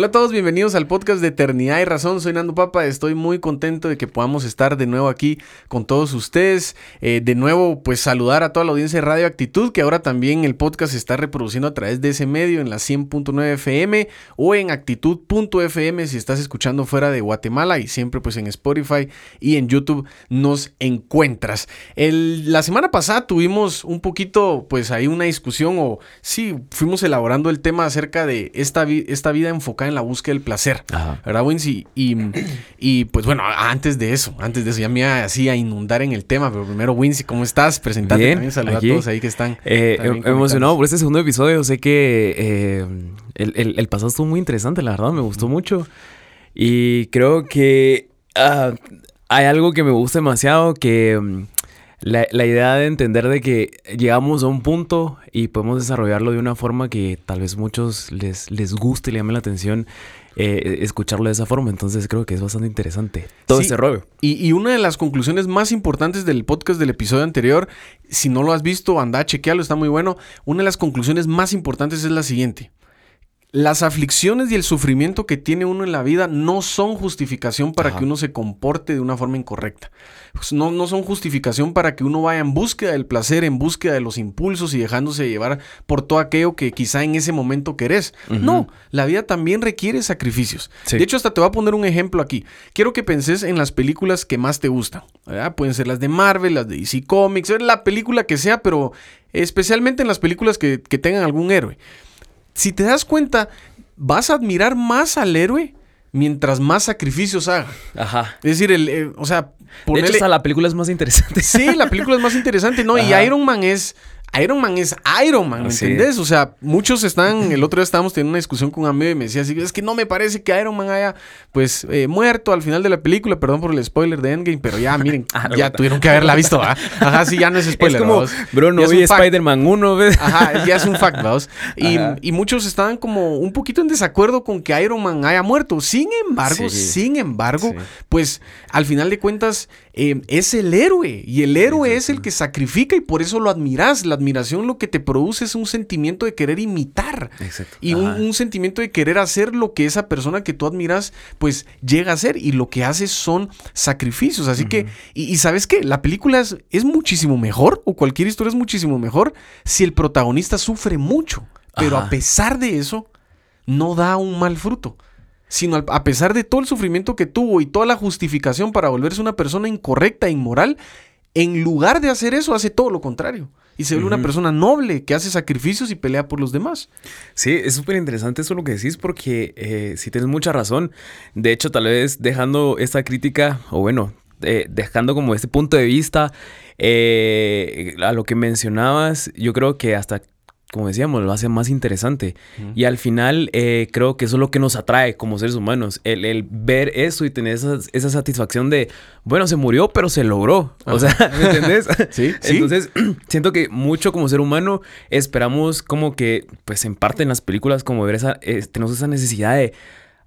Hola a todos, bienvenidos al podcast de Eternidad y Razón. Soy Nando Papa, estoy muy contento de que podamos estar de nuevo aquí con todos ustedes. Eh, de nuevo, pues saludar a toda la audiencia de Radio Actitud, que ahora también el podcast se está reproduciendo a través de ese medio en la 100.9 FM o en actitud.fm si estás escuchando fuera de Guatemala y siempre pues en Spotify y en YouTube nos encuentras. La semana pasada tuvimos un poquito pues ahí una discusión o sí, fuimos elaborando el tema acerca de esta vida enfocada en la búsqueda del placer. ¿Verdad, Wincy? Y, y, pues bueno, antes de eso, antes de eso, ya me iba así a inundar en el tema, pero primero, Wincy, ¿cómo estás? Presentate Bien, también, saluda a todos ahí que están. Eh, emocionado por este segundo episodio. Sé que eh, el, el, el, pasado estuvo muy interesante, la verdad, me gustó mucho. Y creo que uh, hay algo que me gusta demasiado que. La, la, idea de entender de que llegamos a un punto y podemos desarrollarlo de una forma que tal vez muchos les, les guste y le llame la atención eh, escucharlo de esa forma. Entonces creo que es bastante interesante todo sí, este rollo. Y, y, una de las conclusiones más importantes del podcast del episodio anterior, si no lo has visto, anda a chequearlo, está muy bueno. Una de las conclusiones más importantes es la siguiente. Las aflicciones y el sufrimiento que tiene uno en la vida no son justificación para Ajá. que uno se comporte de una forma incorrecta. Pues no, no, son justificación para que uno vaya en búsqueda del placer, en búsqueda de los impulsos y dejándose llevar por todo aquello que quizá en ese momento querés. Uh -huh. No, la vida también requiere sacrificios. Sí. De hecho, hasta te voy a poner un ejemplo aquí. Quiero que penses en las películas que más te gustan. ¿verdad? Pueden ser las de Marvel, las de DC Comics, la película que sea, pero especialmente en las películas que, que tengan algún héroe si te das cuenta, vas a admirar más al héroe mientras más sacrificios haga. Ajá. Es decir, el, eh, o sea, ponerle... De hecho, hasta la película es más interesante. Sí, la película es más interesante, ¿no? Ajá. Y Iron Man es Iron Man es Iron Man, ¿me sí. entendés? O sea, muchos están, el otro día estábamos teniendo una discusión con un amigo y me decía así, es que no me parece que Iron Man haya, pues, eh, muerto al final de la película, perdón por el spoiler de Endgame, pero ya, miren, ah, ya no. tuvieron que haberla visto, ¿verdad? Ajá, sí, ya no es spoiler, Es como, bro, no vi Spider-Man 1, ¿ves? Ajá, ya es un fact, ¿vamos? Y, y, muchos estaban como un poquito en desacuerdo con que Iron Man haya muerto. Sin embargo, sí. sin embargo, sí. pues, al final de cuentas, eh, es el héroe, y el héroe sí, es el que sacrifica y por eso lo admiras. La admiración lo que te produce es un sentimiento de querer imitar. Exacto. Y un, un, sentimiento de querer hacer lo que esa persona que tú admiras, pues llega a hacer. Y lo que hace son sacrificios. Así uh -huh. que, y, y, sabes qué, la película es, es, muchísimo mejor, o cualquier historia es muchísimo mejor, si el protagonista sufre mucho. Pero Ajá. a pesar de eso, no da un mal fruto sino a pesar de todo el sufrimiento que tuvo y toda la justificación para volverse una persona incorrecta e inmoral, en lugar de hacer eso, hace todo lo contrario. Y se uh -huh. una persona noble que hace sacrificios y pelea por los demás. Sí, es súper interesante eso lo que decís porque eh, si tienes mucha razón. De hecho, tal vez dejando esta crítica, o bueno, eh, dejando como este punto de vista eh, a lo que mencionabas, yo creo que hasta como decíamos, lo hace más interesante. Uh -huh. Y al final eh, creo que eso es lo que nos atrae como seres humanos, el, el ver eso y tener esa, esa, satisfacción de, bueno, se murió, pero se logró. Uh -huh. O sea, ¿me entendés? sí, Entonces, sí. siento que mucho como ser humano esperamos como que, pues en parte en las películas, como ver esa, eh, tenemos esa necesidad de,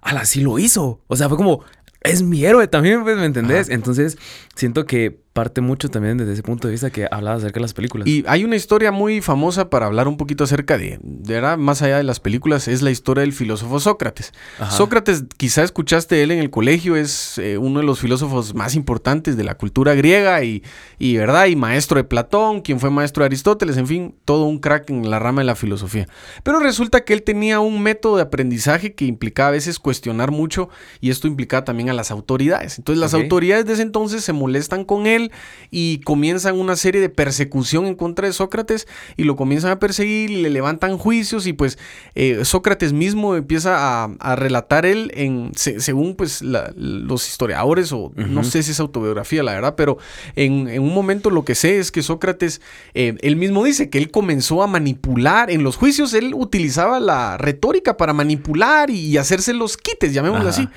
ala, sí lo hizo. O sea, fue como, es mi héroe también, pues, ¿me entendés? Ajá. Entonces, siento que parte mucho también desde ese punto de vista que hablaba acerca de las películas. Y hay una historia muy famosa para hablar un poquito acerca de, de verdad, más allá de las películas, es la historia del filósofo Sócrates. Ajá. Sócrates, quizá escuchaste él en el colegio, es eh, uno de los filósofos más importantes de la cultura griega y, y, ¿verdad? Y maestro de Platón, quien fue maestro de Aristóteles, en fin, todo un crack en la rama de la filosofía. Pero resulta que él tenía un método de aprendizaje que implicaba a veces cuestionar mucho y esto implicaba también a las autoridades. Entonces las okay. autoridades de ese entonces se molestan con él y comienzan una serie de persecución en contra de Sócrates y lo comienzan a perseguir y le levantan juicios y pues eh, Sócrates mismo empieza a, a relatar él en, se, según pues la, los historiadores o uh -huh. no sé si es autobiografía la verdad, pero en, en, un momento lo que sé es que Sócrates, eh, él mismo dice que él comenzó a manipular, en los juicios él utilizaba la retórica para manipular y hacerse los quites, llamémoslo Ajá. así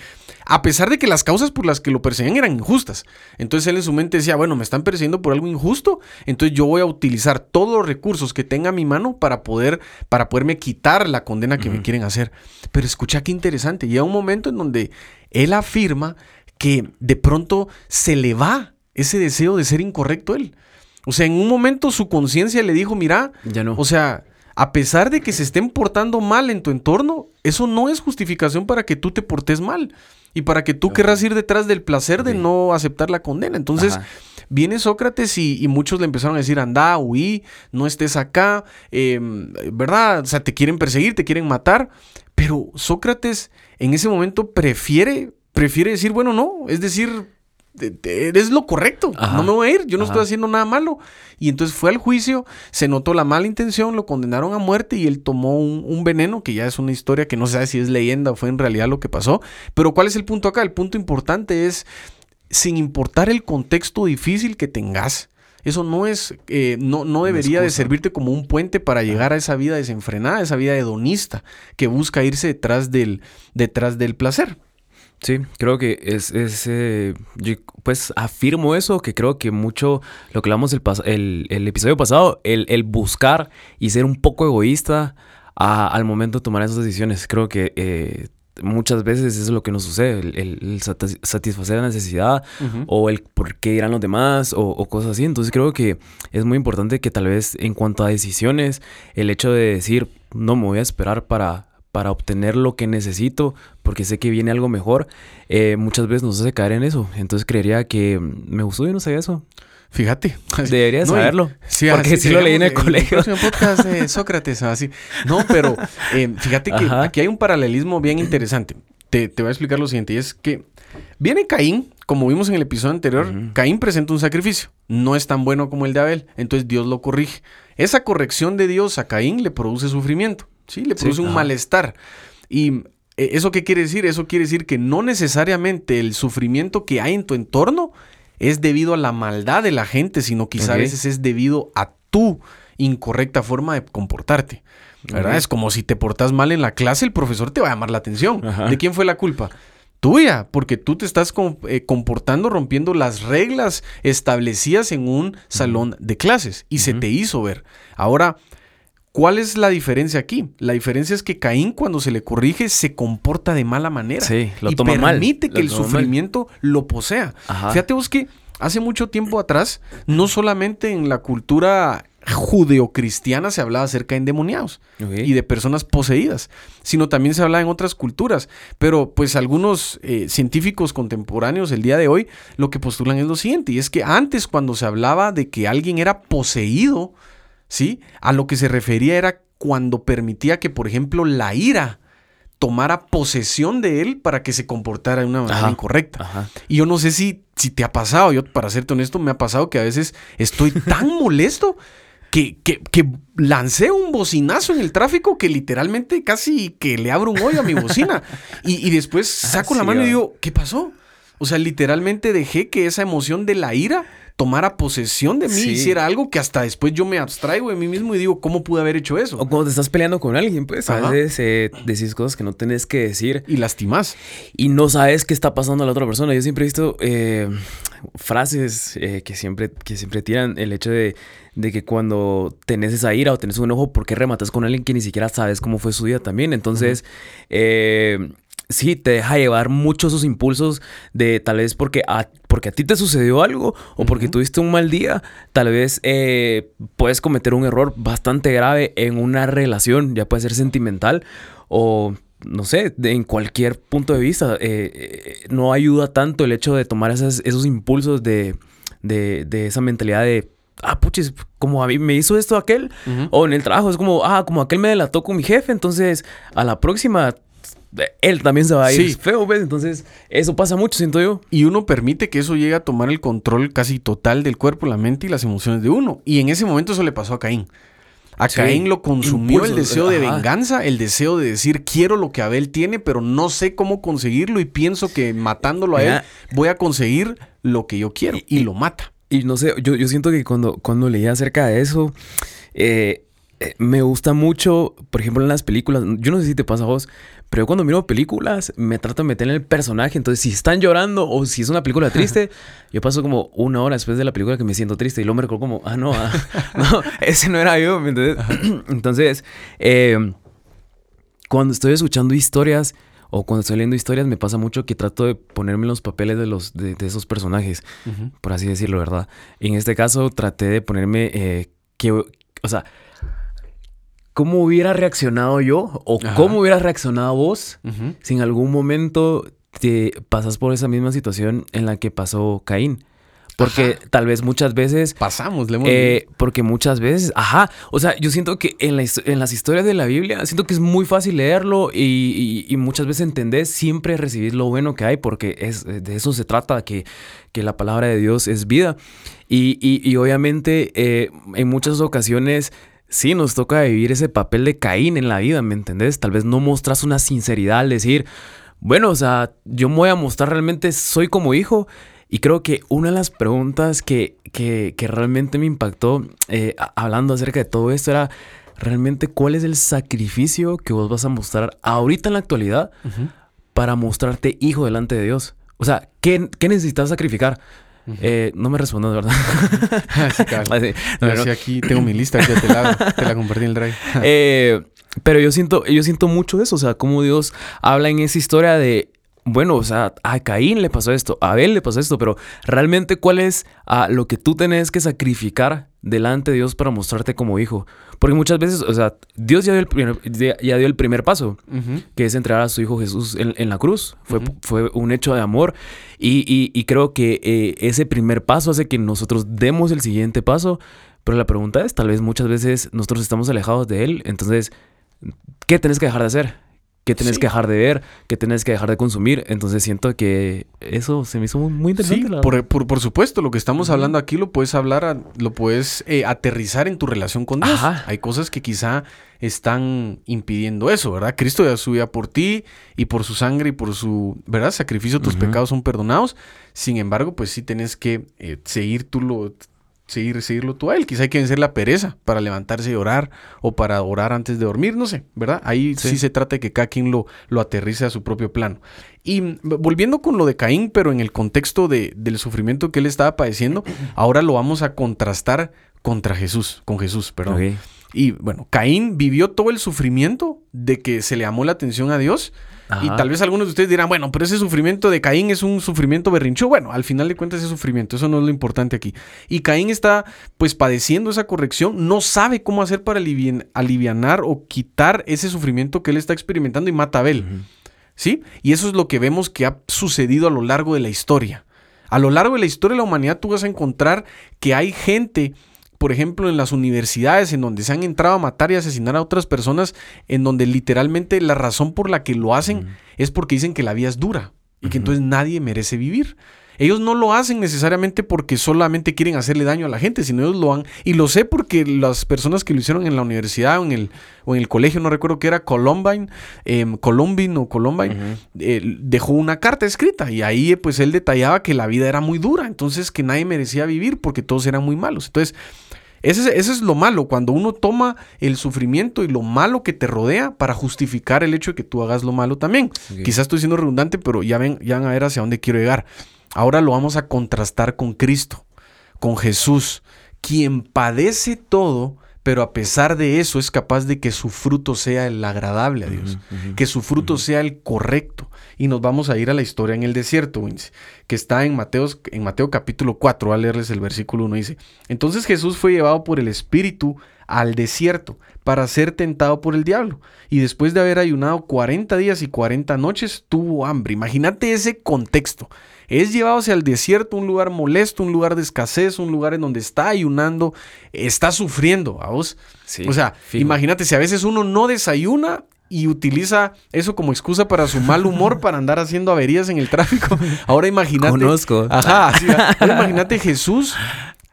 a pesar de que las causas por las que lo perseguían eran injustas. Entonces él en su mente decía, bueno, me están persiguiendo por algo injusto, entonces yo voy a utilizar todos los recursos que tenga a mi mano para poder, para poderme quitar la condena que uh -huh. me quieren hacer. Pero escucha qué interesante, llega un momento en donde él afirma que de pronto se le va ese deseo de ser incorrecto él. O sea, en un momento su conciencia le dijo, mira, ya no. o sea, a pesar de que se estén portando mal en tu entorno, eso no es justificación para que tú te portes mal y para que tú querrás ir detrás del placer de no aceptar la condena. Entonces, viene Sócrates y, muchos le empezaron a decir, anda, huí, no estés acá, em, ¿verdad? O sea, te quieren perseguir, te quieren matar. Pero Sócrates en ese momento prefiere, prefiere decir, bueno, no, es decir, es lo correcto, no me voy a ir, yo no estoy haciendo nada malo. Y entonces fue al juicio, se notó la mala intención, lo condenaron a muerte y él tomó un, veneno, que ya es una historia que no se sabe si es leyenda o fue en realidad lo que pasó. Pero ¿cuál es el punto acá? El punto importante es, sin importar el contexto difícil que tengas, eso no es, eh, no, no debería de servirte como un puente para llegar a esa vida desenfrenada, esa vida hedonista que busca irse detrás del, detrás del placer. Sí, creo que es, es eh, pues afirmo eso, que creo que mucho lo que hablamos el, el, episodio pasado, el, buscar y ser un poco egoísta al momento de tomar esas decisiones, creo que eh, muchas veces eso es lo que nos sucede, el, satisfacer la necesidad o el por qué irán los demás o, o, cosas así. Entonces creo que es muy importante que tal vez en cuanto a decisiones, el hecho de decir, no me voy a esperar para para obtener lo que necesito, porque sé que viene algo mejor, eh, muchas veces nos hace caer en eso. Entonces creería que me gustó y no sabía eso. Fíjate. Debería saberlo. sí, porque sí lo leí en el, colegio. El podcast de Sócrates, así. No, pero eh, fíjate que aquí hay un paralelismo bien interesante. Te, voy a explicar lo siguiente. Y es que viene Caín, como vimos en el episodio anterior, Caín presenta un sacrificio. No es tan bueno como el de Abel. Entonces Dios lo corrige. Esa corrección de Dios a Caín le produce sufrimiento. ¿Sí? Le produce un malestar. ¿Y eh, eso qué quiere decir? Eso quiere decir que no necesariamente el sufrimiento que hay en tu entorno es debido a la maldad de la gente, sino quizá a veces es debido a tu incorrecta forma de comportarte. ¿Verdad? Es como si te portas mal en la clase, el profesor te va a llamar la atención. ¿De quién fue la culpa? Tuya, porque tú te estás eh, comportando rompiendo las reglas establecidas en un salón de clases y se te hizo ver. Ahora, ¿Cuál es la diferencia aquí? La diferencia es que Caín cuando se le corrige se comporta de mala manera. Sí, lo y permite que el sufrimiento lo posea. Fíjate vos que hace mucho tiempo atrás, no solamente en la cultura judeocristiana se hablaba acerca de endemoniados y de personas poseídas, sino también se hablaba en otras culturas. Pero pues algunos eh, científicos contemporáneos el día de hoy lo que postulan es lo siguiente, y es que antes cuando se hablaba de que alguien era poseído, ¿sí? A lo que se refería era cuando permitía que, por ejemplo, la ira tomara posesión de él para que se comportara de una manera incorrecta. Y yo no sé si, si te ha pasado, yo para serte honesto, me ha pasado que a veces estoy tan molesto que, que, que, lancé un bocinazo en el tráfico que literalmente casi que le abro un hoyo a mi bocina. y, después saco la mano y digo, ¿qué pasó? O sea, literalmente dejé que esa emoción de la ira tomara posesión de mí, hiciera algo que hasta después yo me abstraigo de mí mismo y digo, ¿cómo pude haber hecho eso? O cuando te estás peleando con alguien, pues a veces eh, decís cosas que no tenés que decir. Y lastimas. Y no sabes qué está pasando a la otra persona. Yo siempre he visto eh, frases eh, que, siempre, que siempre tiran el hecho de, de, que cuando tenés esa ira o tenés un enojo, ¿por qué rematas con alguien que ni siquiera sabes cómo fue su día también? Entonces, eh sí, te deja llevar mucho esos impulsos de tal vez porque a, porque a ti te sucedió algo o porque tuviste un mal día, tal vez eh, puedes cometer un error bastante grave en una relación, ya puede ser sentimental o no sé, en cualquier punto de vista. Eh, eh, no ayuda tanto el hecho de tomar esos, esos impulsos de, de, de esa mentalidad de ah, puches, como a mí me hizo esto aquel, o en el trabajo es como, ah, como aquel me delató con mi jefe, entonces a la próxima él también se va a ir feo, ¿ves? Entonces, eso pasa mucho, siento yo. Y uno permite que eso llegue a tomar el control casi total del cuerpo, la mente y las emociones de uno. Y en ese momento eso le pasó a Caín. A Caín lo consumió el deseo de venganza, el deseo de decir quiero lo que Abel tiene, pero no sé cómo conseguirlo y pienso que matándolo a él voy a conseguir lo que yo quiero. Y, lo mata. Y no sé, yo, yo siento que cuando, cuando leía acerca de eso, eh, eh, me gusta mucho, por ejemplo, en las películas, yo no sé si te pasa a vos, pero yo cuando miro películas me trato de meter en el personaje, entonces si están llorando o si es una película triste, yo paso como una hora después de la película que me siento triste. Y luego me recuerdo como, ah, no, ah, no, ese no era yo, Entonces, em, cuando estoy escuchando historias o cuando estoy leyendo historias me pasa mucho que trato de ponerme en los papeles de, los, de, esos personajes, por así decirlo, ¿verdad? En este caso traté de ponerme eh, que, o sea, cómo hubiera reaccionado yo o cómo hubiera reaccionado vos si en algún momento te pasas por esa misma situación en la que pasó Caín. Porque tal vez muchas veces... Pasamos, le eh, Porque muchas veces, ajá, o sea, yo siento que en, en, las historias de la Biblia, siento que es muy fácil leerlo y, muchas veces entendés, siempre recibir lo bueno que hay, porque es, de eso se trata, que, que la palabra de Dios es vida. Y, y obviamente eh, en muchas ocasiones sí nos toca vivir ese papel de Caín en la vida, ¿me entendés? Tal vez no mostras una sinceridad al decir, bueno, o sea, yo me voy a mostrar realmente soy como hijo. Y creo que una de las preguntas que, que, realmente me impactó eh, hablando acerca de todo esto era realmente cuál es el sacrificio que vos vas a mostrar ahorita en la actualidad para mostrarte hijo delante de Dios. O sea, ¿qué, qué necesitas sacrificar? Eh, no me respondas, ¿verdad? sí, aquí tengo mi lista, ya te la, te la compartí en el drive. eh, pero yo siento, yo siento mucho eso, o sea, cómo Dios habla en esa historia de, bueno, o sea, a Caín le pasó esto, a Abel le pasó esto, pero realmente cuál es lo que tú tenés que sacrificar delante de Dios para mostrarte como hijo. Porque muchas veces, o sea, Dios ya dio el primer, ya dio el primer paso, que es entregar a su hijo Jesús en, la cruz. Fue, fue un hecho de amor. Y, creo que eh, ese primer paso hace que nosotros demos el siguiente paso. Pero la pregunta es, tal vez muchas veces nosotros estamos alejados de Él. Entonces, ¿qué tenés que dejar de hacer? ¿Qué tenés que dejar de ver? ¿Qué tenés que dejar de consumir? Entonces siento que eso se me hizo muy interesante. Sí, por, supuesto, lo que estamos hablando aquí lo puedes hablar, lo puedes eh, aterrizar en tu relación con Dios. Hay cosas que quizá están impidiendo eso, ¿verdad? Cristo ya subía por ti y por su sangre y por su, ¿verdad? Sacrificio, tus pecados son perdonados. Sin embargo, pues sí tienes que eh, seguir tú lo seguir, seguirlo tú a él. Quizá hay que vencer la pereza para levantarse y orar o para orar antes de dormir, no sé, ¿verdad? Ahí sí, se trata de que cada quien lo, lo aterrice a su propio plano. Y volviendo con lo de Caín, pero en el contexto de, del sufrimiento que él estaba padeciendo, ahora lo vamos a contrastar contra Jesús, con Jesús, perdón. Y bueno, Caín vivió todo el sufrimiento de que se le llamó la atención a Dios y tal vez algunos de ustedes dirán, bueno, pero ese sufrimiento de Caín es un sufrimiento berrincho. Bueno, al final de cuentas es sufrimiento, eso no es lo importante aquí. Y Caín está pues padeciendo esa corrección, no sabe cómo hacer para aliviar o quitar ese sufrimiento que él está experimentando y mata a Abel. ¿Sí? Y eso es lo que vemos que ha sucedido a lo largo de la historia. A lo largo de la historia de la humanidad tú vas a encontrar que hay gente por ejemplo, en las universidades en donde se han entrado a matar y asesinar a otras personas, en donde literalmente la razón por la que lo hacen es porque dicen que la vida es dura y que entonces nadie merece vivir. Ellos no lo hacen necesariamente porque solamente quieren hacerle daño a la gente, sino ellos lo han. Y lo sé porque las personas que lo hicieron en la universidad o en el, o en el colegio, no recuerdo qué era, Columbine, eh, Columbine o Columbine, eh, dejó una carta escrita y ahí pues él detallaba que la vida era muy dura, entonces que nadie merecía vivir porque todos eran muy malos. Entonces, eso es, lo malo, cuando uno toma el sufrimiento y lo malo que te rodea para justificar el hecho de que tú hagas lo malo también. Quizás estoy siendo redundante, pero ya ven, ya van a ver hacia dónde quiero llegar. Ahora lo vamos a contrastar con Cristo, con Jesús, quien padece todo, pero a pesar de eso es capaz de que su fruto sea el agradable a Dios, que su fruto sea el correcto. Y nos vamos a ir a la historia en el desierto, que está en Mateo, en Mateo capítulo 4, a leerles el versículo 1, dice, entonces Jesús fue llevado por el Espíritu al desierto para ser tentado por el diablo. Y después de haber ayunado 40 días y 40 noches, tuvo hambre. Imagínate ese contexto. Es llevado hacia el desierto, un lugar molesto, un lugar de escasez, un lugar en donde está ayunando, está sufriendo, ¿a vos? o sea, imagínate si a veces uno no desayuna y utiliza eso como excusa para su mal humor para andar haciendo averías en el tráfico. Ahora imagínate. Conozco. Ajá, ahora imagínate Jesús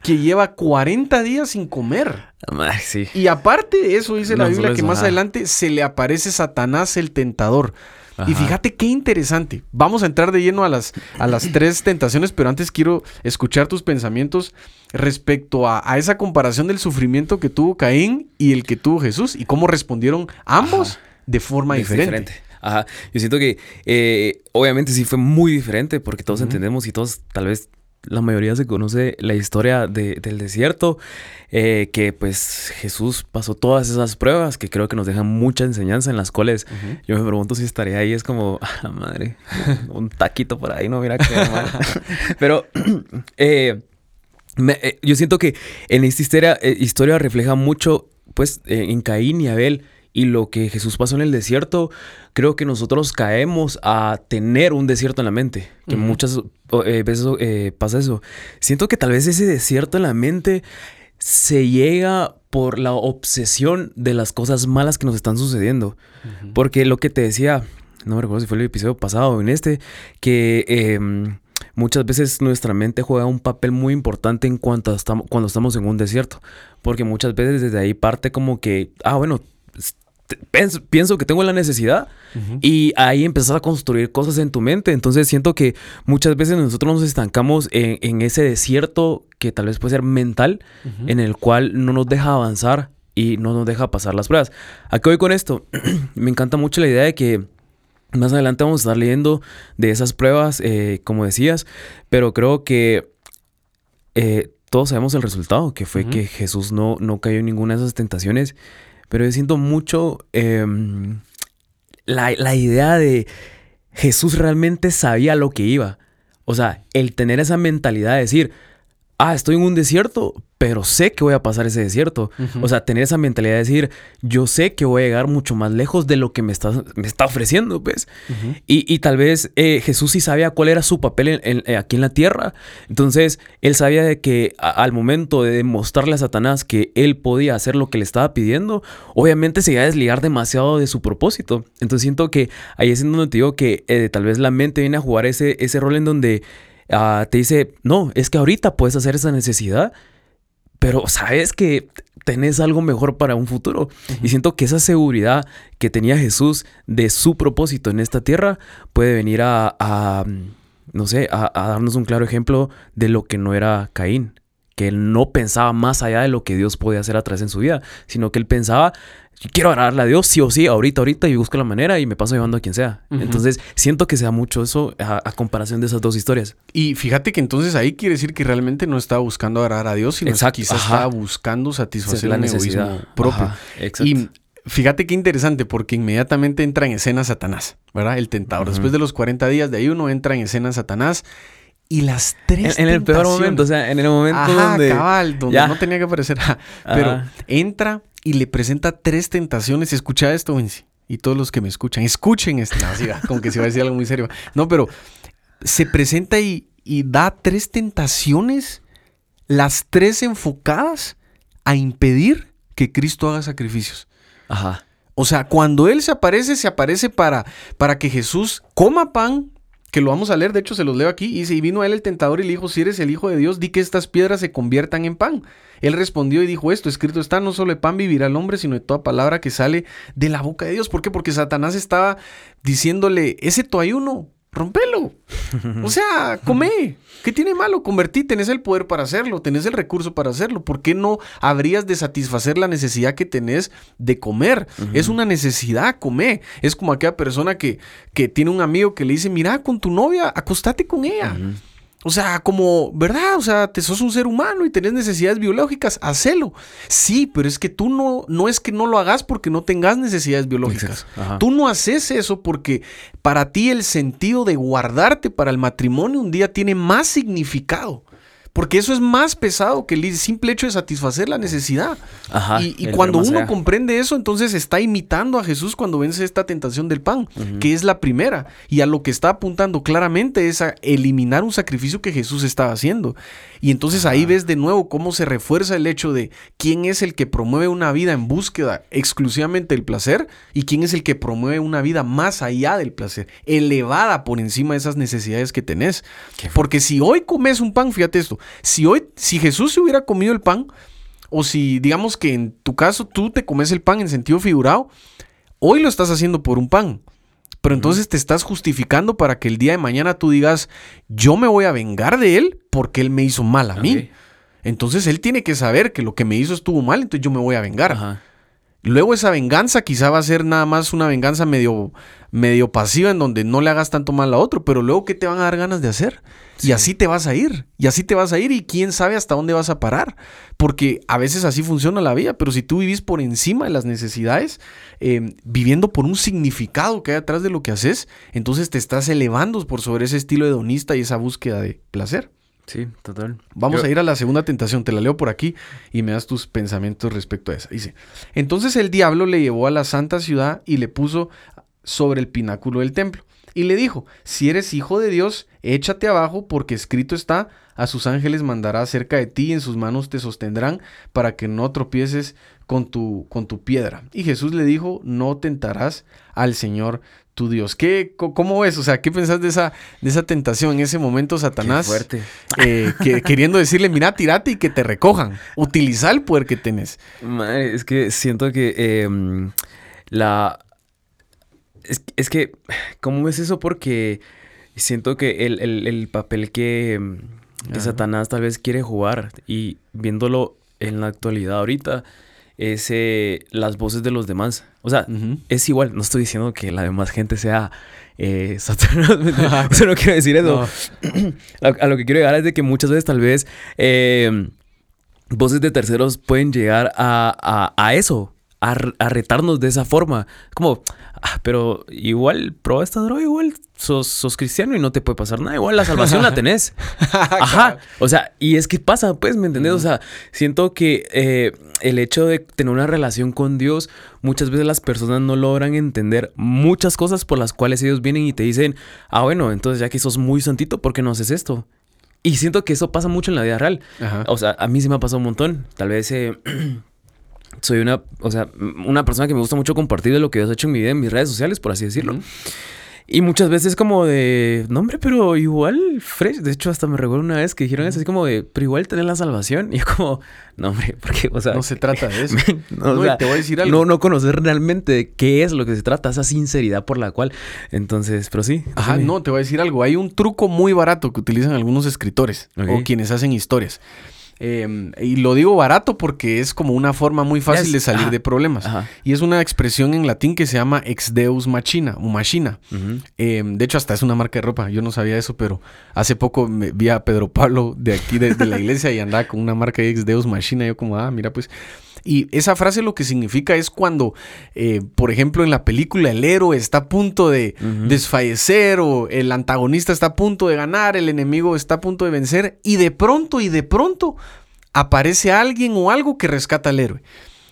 que lleva 40 días sin comer. sí. Y aparte de eso, dice la Biblia que más adelante se le aparece Satanás el tentador. Y fíjate qué interesante. Vamos a entrar de lleno a las, a las tres tentaciones, pero antes quiero escuchar tus pensamientos respecto a, esa comparación del sufrimiento que tuvo Caín y el que tuvo Jesús y cómo respondieron ambos de forma diferente. Ajá. Yo siento que eh, obviamente sí fue muy diferente porque todos entendemos y todos tal vez la mayoría se conoce la historia del desierto, eh, que pues Jesús pasó todas esas pruebas que creo que nos dejan mucha enseñanza en las cuales yo me pregunto si estaría ahí, es como, ah, madre, un taquito por ahí, no mira qué mal. Pero eh, yo siento que en esta historia, historia refleja mucho pues, eh, en Caín y Abel y lo que Jesús pasó en el desierto, creo que nosotros caemos a tener un desierto en la mente. Que muchas eh, eh, pasa eso. Siento que tal vez ese desierto en la mente se llega por la obsesión de las cosas malas que nos están sucediendo. Porque lo que te decía, no me recuerdo si fue el episodio pasado o en este, que em, muchas veces nuestra mente juega un papel muy importante en cuanto estamos, cuando estamos en un desierto. Porque muchas veces desde ahí parte como que, ah, bueno, pienso, que tengo la necesidad y ahí empezás a construir cosas en tu mente. Entonces siento que muchas veces nosotros nos estancamos en, ese desierto que tal vez puede ser mental, en el cual no nos deja avanzar y no nos deja pasar las pruebas. ¿A qué voy con esto? Me encanta mucho la idea de que más adelante vamos a estar leyendo de esas pruebas, eh, como decías, pero creo que eh, todos sabemos el resultado, que fue que Jesús no, no cayó en ninguna de esas tentaciones pero yo siento mucho em, la, la idea de Jesús realmente sabía lo que iba. O sea, el tener esa mentalidad de decir, ah, estoy en un desierto, pero sé que voy a pasar ese desierto. O sea, tener esa mentalidad de decir, yo sé que voy a llegar mucho más lejos de lo que me está, me está ofreciendo, pues. y, tal vez eh, Jesús sí sabía cuál era su papel eh, aquí en la tierra. Entonces, él sabía de que al momento de demostrarle a Satanás que él podía hacer lo que le estaba pidiendo, obviamente se iba a desligar demasiado de su propósito. Entonces, siento que ahí es en donde te digo que eh, tal vez la mente viene a jugar ese, ese rol en donde ah, te dice, no, es que ahorita puedes hacer esa necesidad pero sabes que tenés algo mejor para un futuro. Y siento que esa seguridad que tenía Jesús de su propósito en esta tierra puede venir a, no sé, a, darnos un claro ejemplo de lo que no era Caín que él no pensaba más allá de lo que Dios podía hacer a través en su vida, sino que él pensaba, quiero agradarle a Dios sí o sí, ahorita, ahorita, y busco la manera y me paso llevando a quien sea. Entonces, siento que sea mucho eso a, comparación de esas dos historias. Y fíjate que entonces ahí quiere decir que realmente no estaba buscando agradar a Dios, sino que quizás estaba buscando satisfacer la necesidad propio. Y fíjate qué interesante, porque inmediatamente entra en escena Satanás, ¿verdad? El tentador. Después de los 40 días de ahí uno entra en escena Satanás. Y las tres. En, el peor momento, o sea, en el momento Ajá, donde. cabal, donde no tenía que aparecer. Pero entra y le presenta tres tentaciones. Escucha esto, Vinci. Y todos los que me escuchan, escuchen esto. No, sí, como que se va a decir algo muy serio. No, pero se presenta y, da tres tentaciones, las tres enfocadas a impedir que Cristo haga sacrificios. Ajá. O sea, cuando Él se aparece, se aparece para, para que Jesús coma pan, que lo vamos a leer, de hecho se los leo aquí, y dice, y vino a él el tentador y le dijo, si eres el Hijo de Dios, di que estas piedras se conviertan en pan. Él respondió y dijo esto, escrito está, no solo de pan vivirá el hombre, sino de toda palabra que sale de la boca de Dios. ¿Por qué? Porque Satanás estaba diciéndole, ese tu ayuno, rompelo. O sea, come. ¿Qué tiene malo? Convertí, tenés el poder para hacerlo, tenés el recurso para hacerlo. ¿Por qué no habrías de satisfacer la necesidad que tenés de comer? Es una necesidad, come. Es como aquella persona que, que tiene un amigo que le dice, mira, con tu novia, acostate con ella. O sea, como, ¿verdad? O sea, te sos un ser humano y tenés necesidades biológicas, hacelo. Sí, pero es que tú no, no es que no lo hagas porque no tengas necesidades biológicas. Tú no haces eso porque para ti el sentido de guardarte para el matrimonio un día tiene más significado. Porque eso es más pesado que el simple hecho de satisfacer la necesidad. y, cuando uno comprende eso, entonces está imitando a Jesús cuando vence esta tentación del pan, que es la primera. Y a lo que está apuntando claramente es a eliminar un sacrificio que Jesús estaba haciendo. Y entonces ahí ves de nuevo cómo se refuerza el hecho de quién es el que promueve una vida en búsqueda exclusivamente del placer y quién es el que promueve una vida más allá del placer, elevada por encima de esas necesidades que tenés. Porque si hoy comes un pan, fíjate esto, si hoy, si Jesús se hubiera comido el pan, o si digamos que en tu caso tú te comes el pan en sentido figurado, hoy lo estás haciendo por un pan. Pero entonces te estás justificando para que el día de mañana tú digas, yo me voy a vengar de él porque él me hizo mal a mí. Entonces él tiene que saber que lo que me hizo estuvo mal, entonces yo me voy a vengar. Luego esa venganza quizá va a ser nada más una venganza medio, medio pasiva en donde no le hagas tanto mal a otro, pero luego ¿qué te van a dar ganas de hacer? Y así te vas a ir, y así te vas a ir y quién sabe hasta dónde vas a parar, porque a veces así funciona la vida, pero si tú vivís por encima de las necesidades, em, viviendo por un significado que hay atrás de lo que haces, entonces te estás elevando por sobre ese estilo hedonista y esa búsqueda de placer. Sí, total. Vamos a ir a la segunda tentación. Te la leo por aquí y me das tus pensamientos respecto a esa. Dice, entonces el diablo le llevó a la santa ciudad y le puso sobre el pináculo del templo. Y le dijo, si eres hijo de Dios, échate abajo porque escrito está, a sus ángeles mandará cerca de ti y en sus manos te sostendrán para que no tropieces con tu, con tu piedra. Y Jesús le dijo, no tentarás al Señor tu Dios. ¿Qué, ¿Cómo es? O sea, ¿qué pensás de esa, de esa tentación en ese momento, Satanás? fuerte. Eh, que, queriendo decirle, mira, tirate y que te recojan. Utiliza el poder que tenés. Madre, es que siento que em, la... Es, que, ¿cómo es eso? Porque siento que el, papel que, em, que Satanás tal vez quiere jugar y viéndolo en la actualidad ahorita es eh, las voces de los demás. O sea, es igual, no estoy diciendo que la demás gente sea eh, Satanás. no quiero decir eso. a, lo que quiero llegar es de que muchas veces tal vez eh, voces de terceros pueden llegar a, a eso, a, retarnos de esa forma. Como, ah, pero igual, prueba esta droga, igual sos, sos, cristiano y no te puede pasar nada. Igual la salvación la tenés. Ajá. O sea, y es que pasa, pues, ¿me entendés? O sea, siento que eh, el hecho de tener una relación con Dios, muchas veces las personas no logran entender muchas cosas por las cuales ellos vienen y te dicen, ah, bueno, entonces ya que sos muy santito, ¿por qué no haces esto? Y siento que eso pasa mucho en la vida real. O sea, a mí sí me ha pasado un montón. Tal vez... Eh, soy una, o sea, una persona que me gusta mucho compartir de lo que yo he hecho en mi vida, en mis redes sociales, por así decirlo. Y muchas veces como de, no hombre, pero igual fresh. De hecho, hasta me recuerdo una vez que dijeron así como de, pero igual tener la salvación. Y yo como, no hombre, porque, o sea... No se trata de eso. no, te voy a decir algo. No, no conocer realmente qué es lo que se trata, esa sinceridad por la cual. Entonces, pero sí. Ajá, no, te voy a decir algo. Hay un truco muy barato que utilizan algunos escritores o quienes hacen historias. Em, y lo digo barato porque es como una forma muy fácil de salir de problemas. Y es una expresión en latín que se llama ex deus machina o machina. Em, de hecho, hasta es una marca de ropa. Yo no sabía eso, pero hace poco me vi a Pedro Pablo de aquí, de, la iglesia, y andaba con una marca de ex deus machina. Yo como, ah, mira, pues... Y esa frase lo que significa es cuando, eh, por ejemplo, en la película el héroe está a punto de desfallecer o el antagonista está a punto de ganar, el enemigo está a punto de vencer y de pronto y de pronto aparece alguien o algo que rescata al héroe.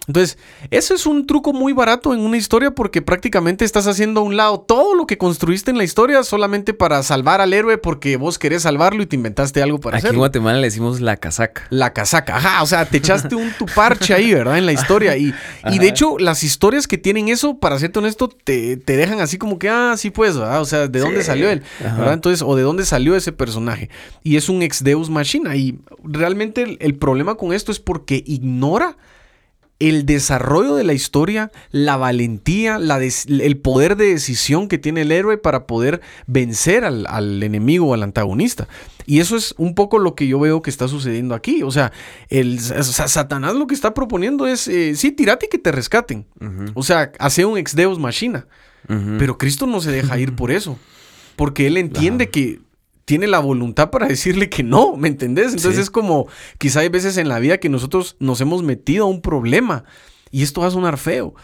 Entonces, eso es un truco muy barato en una historia porque prácticamente estás haciendo a un lado todo lo que construiste en la historia solamente para salvar al héroe porque vos querés salvarlo y te inventaste algo para Aquí Aquí en Guatemala le decimos la casaca. La casaca, ajá, o sea, te echaste un tu parche ahí, ¿verdad? En la historia. Y, y de hecho, las historias que tienen eso, para serte honesto, te, dejan así como que, ah, sí, pues, ¿verdad? O sea, ¿de dónde salió él? ¿Verdad? Entonces, o de dónde salió ese personaje. Y es un ex Deus Machina. Y realmente el problema con esto es porque ignora el desarrollo de la historia, la valentía, el poder de decisión que tiene el héroe para poder vencer al, enemigo o al antagonista. Y eso es un poco lo que yo veo que está sucediendo aquí. O sea, el, Satanás lo que está proponiendo es, eh, sí, tirate y que te rescaten. O sea, hace un ex deus machina. Pero Cristo no se deja ir por eso. Porque él entiende que tiene la voluntad para decirle que no, ¿me entendés? Entonces es como, quizá hay veces en la vida que nosotros nos hemos metido a un problema y esto va a sonar feo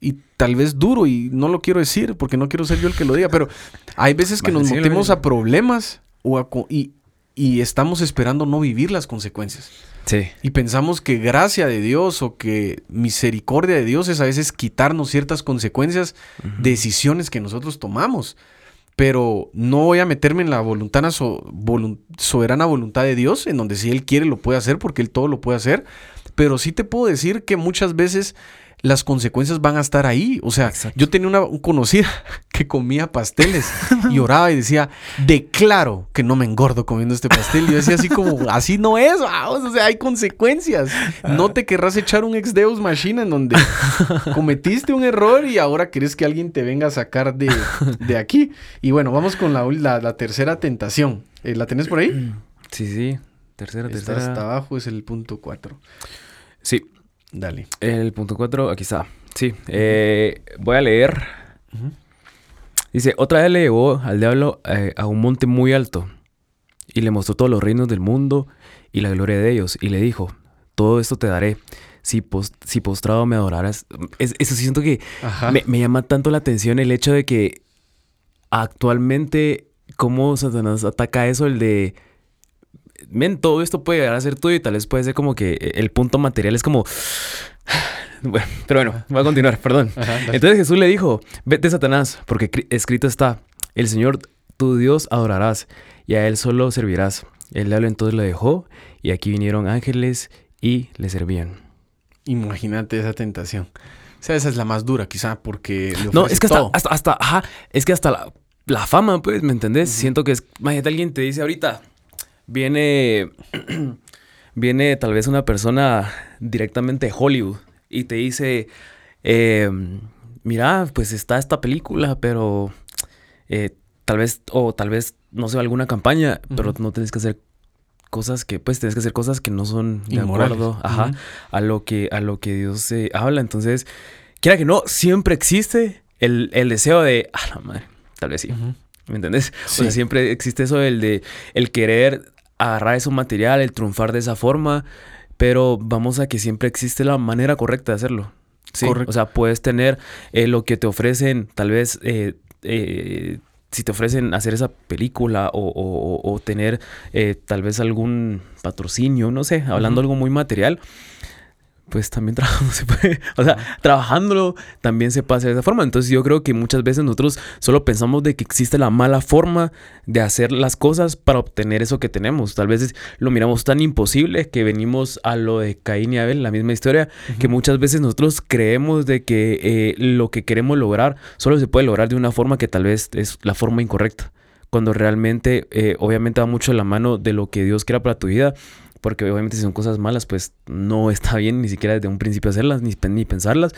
y tal vez duro y no lo quiero decir porque no quiero ser yo el que lo diga, pero hay veces que nos metemos a problemas y, y estamos esperando no vivir las consecuencias. Sí. Y pensamos que gracia de Dios o que misericordia de Dios es a veces quitarnos ciertas consecuencias, decisiones que nosotros tomamos pero no voy a meterme en la voluntad, soberana voluntad de Dios, en donde si Él quiere lo puede hacer, porque Él todo lo puede hacer, pero sí te puedo decir que muchas veces las consecuencias van a estar ahí. O sea, yo tenía una conocida que comía pasteles y oraba y decía, declaro que no me engordo comiendo este pastel. Y yo decía así como, así no es, o sea, hay consecuencias. No te querrás echar un ex Deus Machina en donde cometiste un error y ahora querés que alguien te venga a sacar de, aquí. Y bueno, vamos con la, la, tercera tentación. Eh, ¿La tenés por ahí? Sí, sí. Tercera, tercera. hasta abajo es el punto 4. Sí. Dale. El punto 4, aquí está. Sí. Eh, voy a leer. Dice, otra vez le llevó al diablo eh, a un monte muy alto y le mostró todos los reinos del mundo y la gloria de ellos. Y le dijo, todo esto te daré si, si postrado me adorarás. eso siento que me, me, llama tanto la atención el hecho de que actualmente, cómo Satanás ataca eso, el de men, todo esto puede llegar a ser tuyo y tal vez puede ser como que el punto material es como... Bueno, pero bueno, voy a continuar, perdón. Entonces Jesús le dijo, vete Satanás, porque escrito está, el Señor tu Dios adorarás y a Él solo servirás. El diablo entonces lo dejó y aquí vinieron ángeles y le servían. Imagínate esa tentación. O sea, esa es la más dura, quizá, porque... no, es que hasta, hasta, ajá, es que hasta la, fama, pues, ¿me entendés? Siento que es, imagínate, alguien te dice ahorita, viene, viene tal vez una persona directamente de Hollywood y te dice, eh, mira, pues está esta película, pero eh, tal vez, o tal vez, no sé, alguna campaña, pero no tienes que hacer cosas que, pues, tienes que hacer cosas que no son de acuerdo, ajá, a lo que, a lo que Dios eh, habla. Entonces, quiera que no, siempre existe el, deseo de, ah, la madre, tal vez sí. ¿Me entendés? O sea, siempre existe eso el de el querer agarrar ese material, el triunfar de esa forma, pero vamos a que siempre existe la manera correcta de hacerlo. Sí, o sea, puedes tener eh, lo que te ofrecen, tal vez eh, si te ofrecen hacer esa película o, tener eh, tal vez algún patrocinio, no sé, hablando algo muy material, pues también trabajando se puede, o sea, trabajándolo también se pasa de esa forma. Entonces yo creo que muchas veces nosotros solo pensamos de que existe la mala forma de hacer las cosas para obtener eso que tenemos. Tal vez lo miramos tan imposible que venimos a lo de Caín y Abel, la misma historia, que muchas veces nosotros creemos de que eh, lo que queremos lograr solo se puede lograr de una forma que tal vez es la forma incorrecta. Cuando realmente, eh, obviamente va mucho de la mano de lo que Dios quiera para tu vida porque obviamente si son cosas malas, pues no está bien ni siquiera desde un principio hacerlas, ni, ni pensarlas,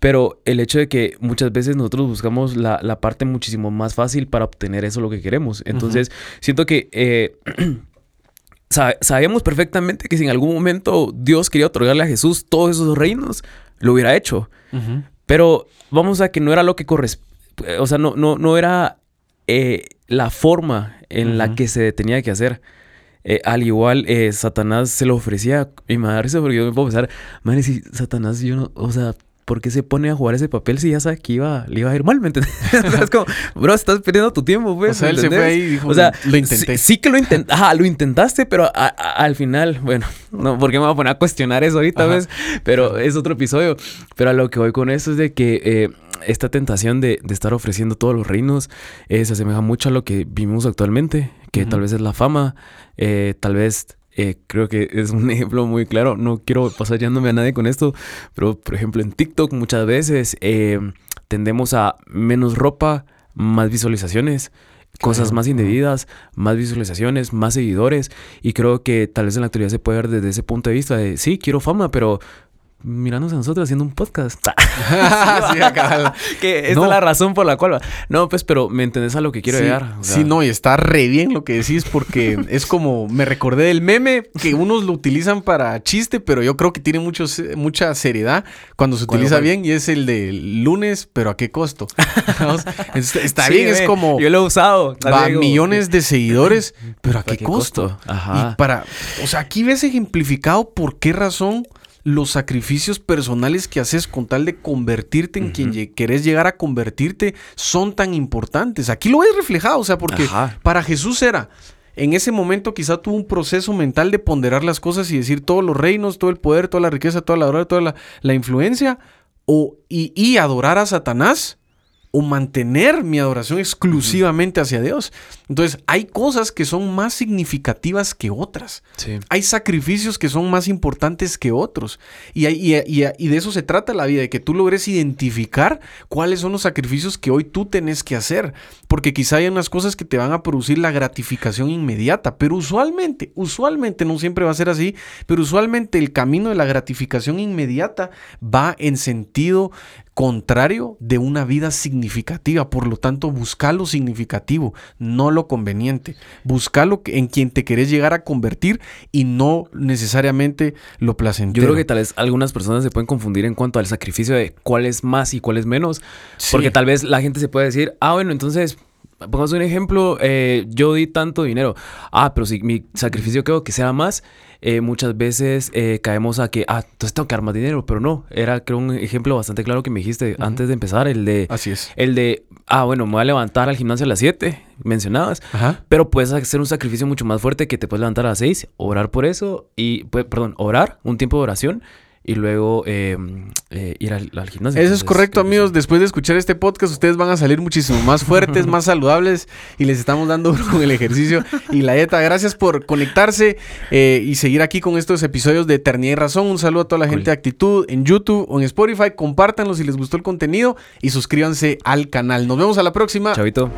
pero el hecho de que muchas veces nosotros buscamos la, parte muchísimo más fácil para obtener eso lo que queremos. Entonces, siento que... Eh, sabemos perfectamente que si en algún momento Dios quería otorgarle a Jesús todos esos reinos, lo hubiera hecho. Pero vamos a que no era lo que corresponde, o sea, no, no, no era eh, la forma en la que se tenía que hacer. Eh, al igual, eh, Satanás se lo ofrecía. Y me da risa porque yo me puedo pensar, madre, si Satanás, yo no, o sea, ¿por qué se pone a jugar ese papel si ya sabe que iba, le iba a ir mal? ¿Me entiendes? es como, bro, estás perdiendo tu tiempo, pues. O sea, él se fue ahí y dijo, o sea, lo intenté. Sí, que lo intentaste, ajá, lo intentaste, pero al final, bueno, no, porque me voy a poner a cuestionar eso ahorita, ¿ves? Pero es otro episodio. Pero a lo que voy con eso es de que eh, esta tentación de, estar ofreciendo todos los reinos se asemeja mucho a lo que vivimos actualmente, que tal vez es la fama, eh, tal vez eh, creo que es un ejemplo muy claro. No quiero pasar yéndome a nadie con esto, pero por ejemplo en TikTok muchas veces eh, tendemos a menos ropa, más visualizaciones, cosas más indebidas, más visualizaciones, más seguidores. Y creo que tal vez en la actualidad se puede ver desde ese punto de vista de, sí, quiero fama, pero mirándonos a nosotros haciendo un podcast. sí, acá. que esta es la razón por la cual. No, pues, pero me entendés a lo que quiero llegar. Sí, no, y está re bien lo que decís porque es como me recordé del meme que unos lo utilizan para chiste, pero yo creo que tiene mucho, mucha seriedad cuando se utiliza bien y es el de lunes, pero a qué costo. está bien, es como. Yo lo he usado. Va millones de seguidores, pero a qué, costo? Ajá. Y para. O sea, aquí ves ejemplificado por qué razón los sacrificios personales que haces con tal de convertirte en quien querés llegar a convertirte son tan importantes. Aquí lo ves reflejado, o sea, porque para Jesús era, en ese momento quizá tuvo un proceso mental de ponderar las cosas y decir todos los reinos, todo el poder, toda la riqueza, toda la gloria, toda la, influencia, o, y, y adorar a Satanás o mantener mi adoración exclusivamente hacia Dios. Entonces, hay cosas que son más significativas que otras. Hay sacrificios que son más importantes que otros. Y, y, de eso se trata la vida, de que tú logres identificar cuáles son los sacrificios que hoy tú tenés que hacer. Porque quizá hay unas cosas que te van a producir la gratificación inmediata, pero usualmente, usualmente, no siempre va a ser así, pero usualmente el camino de la gratificación inmediata va en sentido contrario de una vida significativa. Por lo tanto, busca lo significativo, no lo conveniente. Busca lo que, en quien te querés llegar a convertir y no necesariamente lo placentero. Yo creo que tal vez algunas personas se pueden confundir en cuanto al sacrificio de cuál es más y cuál es menos. Porque tal vez la gente se puede decir, ah, bueno, entonces pongamos un ejemplo, eh, yo di tanto dinero. Ah, pero si mi sacrificio creo que sea más, eh, muchas veces eh, caemos a que, ah, entonces tengo que dar más dinero, pero no. Era, creo, un ejemplo bastante claro que me dijiste antes de empezar, el de... Así es. El de, ah, bueno, me voy a levantar al gimnasio a las 7, mencionabas, Ajá. pero puedes hacer un sacrificio mucho más fuerte que te puedes levantar a las 6, orar por eso y, pues, perdón, orar, un tiempo de oración y luego eh, eh, ir al, al gimnasio. Eso es correcto, amigos. Después de escuchar este podcast, ustedes van a salir muchísimo más fuertes, más saludables y les estamos dando con el ejercicio y la dieta. Gracias por conectarse eh, y seguir aquí con estos episodios de Eternidad y Razón. Un saludo a toda la Cool. gente de Actitud en YouTube o en Spotify. Compártanlo si les gustó el contenido y suscríbanse al canal. Nos vemos a la próxima. Chavito.